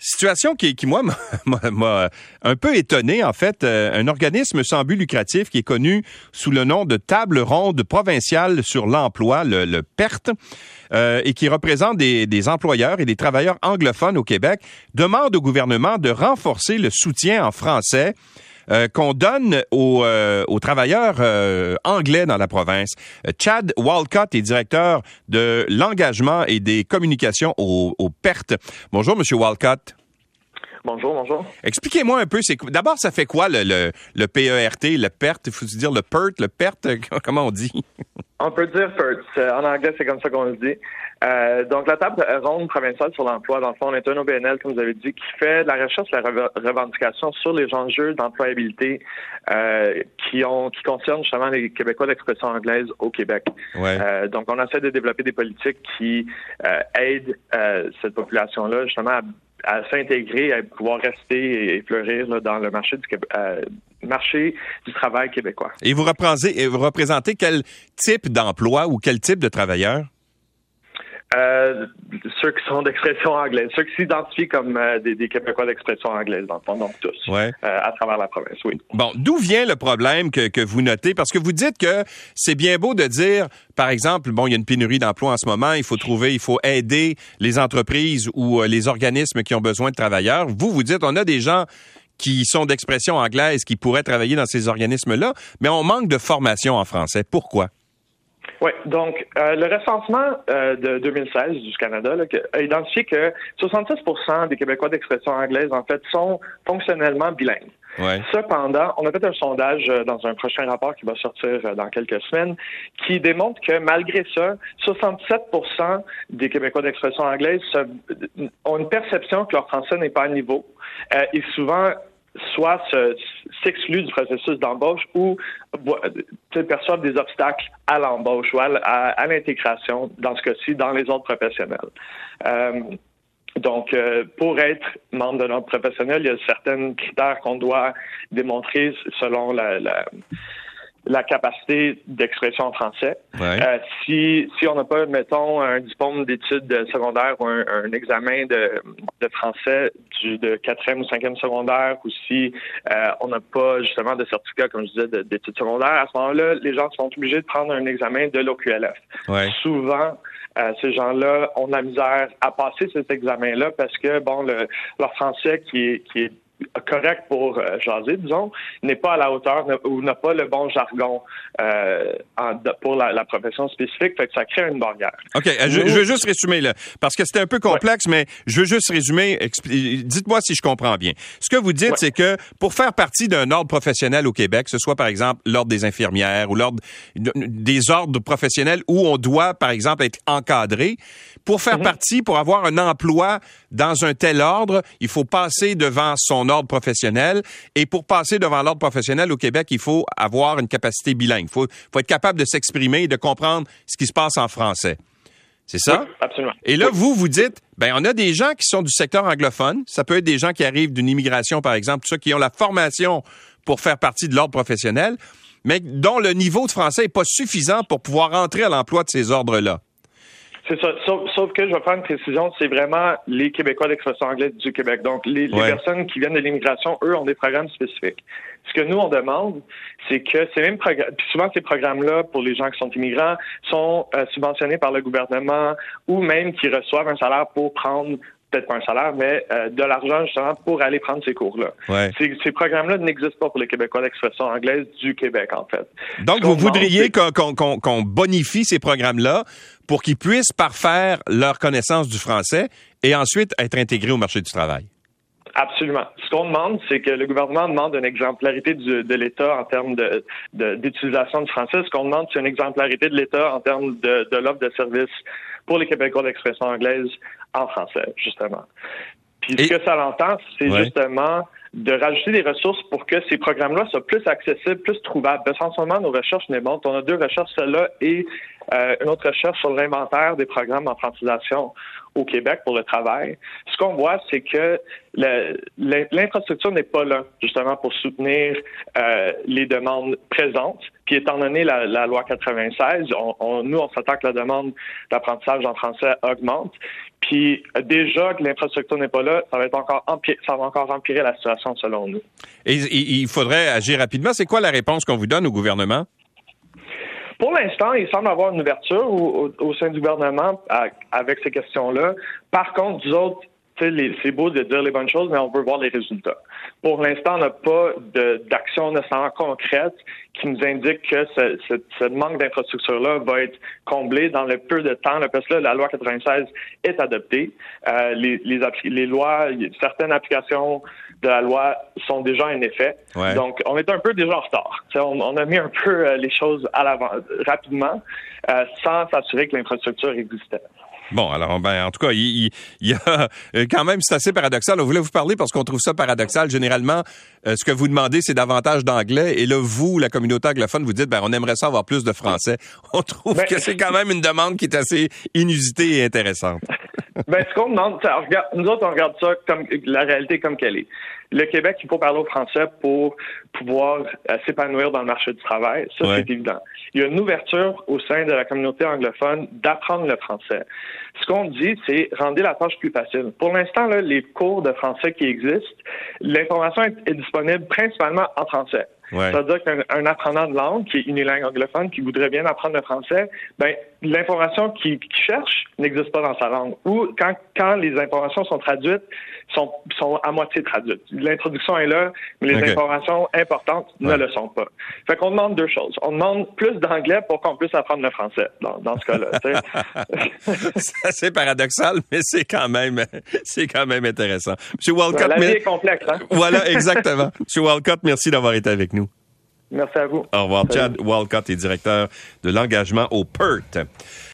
Situation qui, qui moi, m'a un peu étonné, en fait. Euh, un organisme sans but lucratif qui est connu sous le nom de Table ronde provinciale sur l'emploi, le, PERT, euh, et qui représente des, des employeurs et des travailleurs anglophones au Québec, demande au gouvernement de renforcer le soutien en français euh, qu'on donne aux, euh, aux travailleurs euh, anglais dans la province. Chad Walcott est directeur de l'engagement et des communications au, au PERT. Bonjour, Monsieur Walcott. Bonjour, bonjour. Expliquez-moi un peu, c'est d'abord ça fait quoi le, le, le PERT, le PERT, il faut dire le PERT, le PERT, comment on dit? On peut dire PERT. En anglais, c'est comme ça qu'on le dit. Euh, donc, la table ronde provinciale sur l'emploi, dans le fond, on est un OBNL, comme vous avez dit, qui fait de la recherche, de la revendication sur les enjeux d'employabilité euh, qui ont qui concernent justement les Québécois d'expression anglaise au Québec. Euh, donc, on essaie de développer des politiques qui euh, aident euh, cette population-là justement à à s'intégrer, à pouvoir rester et fleurir dans le marché du, euh, marché du travail québécois. Et vous représentez, vous représentez quel type d'emploi ou quel type de travailleurs? Euh, ceux qui sont d'expression anglaise, ceux qui s'identifient comme euh, des, Québécois d'expression anglaise, dans le fond, donc tous, euh, à travers la province, oui. Bon, d'où vient le problème que, que vous notez? Parce que vous dites que c'est bien beau de dire, par exemple, bon, il y a une pénurie d'emplois en ce moment, il faut trouver, il faut aider les entreprises ou les organismes qui ont besoin de travailleurs. Vous, vous dites, on a des gens qui sont d'expression anglaise qui pourraient travailler dans ces organismes-là, mais on manque de formation en français. Pourquoi? Oui, donc euh, le recensement euh, de 2016 du Canada a identifié que 66 des Québécois d'expression anglaise, en fait, sont fonctionnellement bilingues. Cependant, on a fait un sondage euh, dans un prochain rapport qui va sortir dans quelques semaines qui démontre que malgré ça, 67% des Québécois d'expression anglaise ont une perception que leur français n'est pas à niveau. et souvent, soit s'excluent du processus d'embauche ou perçoivent des obstacles à l'embauche ou à, l'intégration, dans ce cas-ci, dans les autres professionnels. Euh, donc, euh, pour être membre d'un ordre professionnel, il y a certains critères qu'on doit démontrer selon la capacité d'expression en français. Euh, si, si on n'a pas, mettons, un diplôme d'études secondaires ou un, examen de, de français du, de quatrième ou cinquième secondaire, ou si euh, on n'a pas justement de certificat, comme je disais, d'études secondaires, à ce moment-là, les gens sont obligés de prendre un examen de l'OQLF. Souvent, euh, ces gens-là ont de la misère à passer cet examen-là parce que, bon, le, leur français qui est, qui est correct pour euh, jaser, disons, n'est pas à la hauteur ou n'a pas le bon jargon euh, pour la, profession spécifique, fait que ça crée une barrière. OK, euh, je, veux juste résumer là, parce que c'était un peu complexe, mais je veux juste résumer. Dites-moi si je comprends bien. Ce que vous dites, c'est que pour faire partie d'un ordre professionnel au Québec, ce soit par exemple l'ordre des infirmières ou l'ordre des ordres professionnels où on doit, par exemple, être encadré, pour faire mm-hmm. partie, pour avoir un emploi dans un tel ordre, il faut passer devant son ordre professionnel. Et pour passer devant l'ordre professionnel au Québec, il faut avoir une capacité bilingue. Il faut, faut, être capable de s'exprimer et de comprendre ce qui se passe en français. C'est ça? absolument. Et là, vous, vous dites, ben, on a des gens qui sont du secteur anglophone. Ça peut être des gens qui arrivent d'une immigration, par exemple, ça, qui ont la formation pour faire partie de l'ordre professionnel, mais dont le niveau de français n'est pas suffisant pour pouvoir entrer à l'emploi de ces ordres-là. C'est ça. Sauf, que je vais faire une précision, c'est vraiment les Québécois d'expression anglaise du Québec. Donc, les, personnes qui viennent de l'immigration, eux, ont des programmes spécifiques. Ce que nous, on demande, c'est que ces mêmes programmes, puis souvent ces programmes-là, pour les gens qui sont immigrants, sont euh, subventionnés par le gouvernement ou même qui reçoivent un salaire pour prendre peut-être pas un salaire, mais euh, de l'argent justement pour aller prendre ces cours-là. Ces, programmes-là n'existent pas pour les Québécois d'expression anglaise du Québec, en fait. Donc, vous voudriez qu'on bonifie ces programmes-là pour qu'ils puissent parfaire leur connaissance du français et ensuite être intégrés au marché du travail? Absolument. Ce qu'on demande, c'est que le gouvernement demande une exemplarité de l'État en termes d'utilisation de, du français. Ce qu'on demande, c'est une exemplarité de l'État en termes de, de l'offre de services pour les Québécois d'expression anglaise en français, justement. Puis ce que ça l'entend, c'est justement de rajouter des ressources pour que ces programmes-là soient plus accessibles, plus trouvables. Essentiellement, nos recherches démontrent, on a deux recherches, celle-là et euh, une autre recherche sur l'inventaire des programmes en francisation au Québec pour le travail. Ce qu'on voit, c'est que l'infrastructure n'est pas là, justement, pour soutenir euh, les demandes présentes. Puis étant donné la, loi 96, on, nous, on s'attend que la demande d'apprentissage en français augmente. Puis déjà que l'infrastructure n'est pas là, ça va être encore ça va encore empirer la situation selon nous. Et, il faudrait agir rapidement. C'est quoi la réponse qu'on vous donne au gouvernement? Pour l'instant, il semble avoir une ouverture au, sein du gouvernement avec ces questions-là. Par contre, nous autres, c'est beau de dire les bonnes choses, mais on veut voir les résultats. Pour l'instant, on n'a pas d'action nécessairement concrète qui nous indique que ce, manque d'infrastructure-là va être comblé dans le peu de temps. Parce que là, la loi 96 est adoptée. Euh, les, les, lois, certaines applications de la loi sont déjà en effet. Donc, on est un peu déjà en retard. On, a mis un peu euh, les choses à l'avant rapidement euh, sans s'assurer que l'infrastructure existait. Bon, alors, ben, en tout cas, il, y a euh, quand même, c'est assez paradoxal. On voulait vous parler parce qu'on trouve ça paradoxal. Généralement, euh, ce que vous demandez, c'est davantage d'anglais. Et là, vous, la communauté anglophone, vous dites, ben, on aimerait ça avoir plus de français. On trouve ben, que c'est quand même une demande qui est assez inusitée et intéressante. ben, ce qu'on demande, nous autres, on regarde ça comme la réalité comme qu'elle est. Le Québec, il faut parler au français pour pouvoir euh, s'épanouir dans le marché du travail. Ça, c'est évident. Il y a une ouverture au sein de la communauté anglophone d'apprendre le français. Ce qu'on dit, c'est rendre la tâche plus facile. Pour l'instant, les cours de français qui existent, l'information est disponible principalement en français. C'est-à-dire qu'un apprenant de langue qui est unilingue anglophone, qui voudrait bien apprendre le français, ben l'information qu'il cherche n'existe pas dans sa langue. Ou quand, quand les informations sont traduites, sont, sont à moitié traduites. L'introduction est là, mais les informations importantes ne le sont pas. Fait qu'on demande deux choses. On demande plus d'anglais pour qu'on puisse apprendre le français dans, dans ce cas-là. c'est assez paradoxal, mais c'est quand même c'est quand même intéressant. Monsieur Walcott, la vie est complexe. Hein? Voilà, exactement. Monsieur Walcott, merci d'avoir été avec nous. Merci à vous. Au revoir. Chad Walcott est directeur de l'engagement au PERT.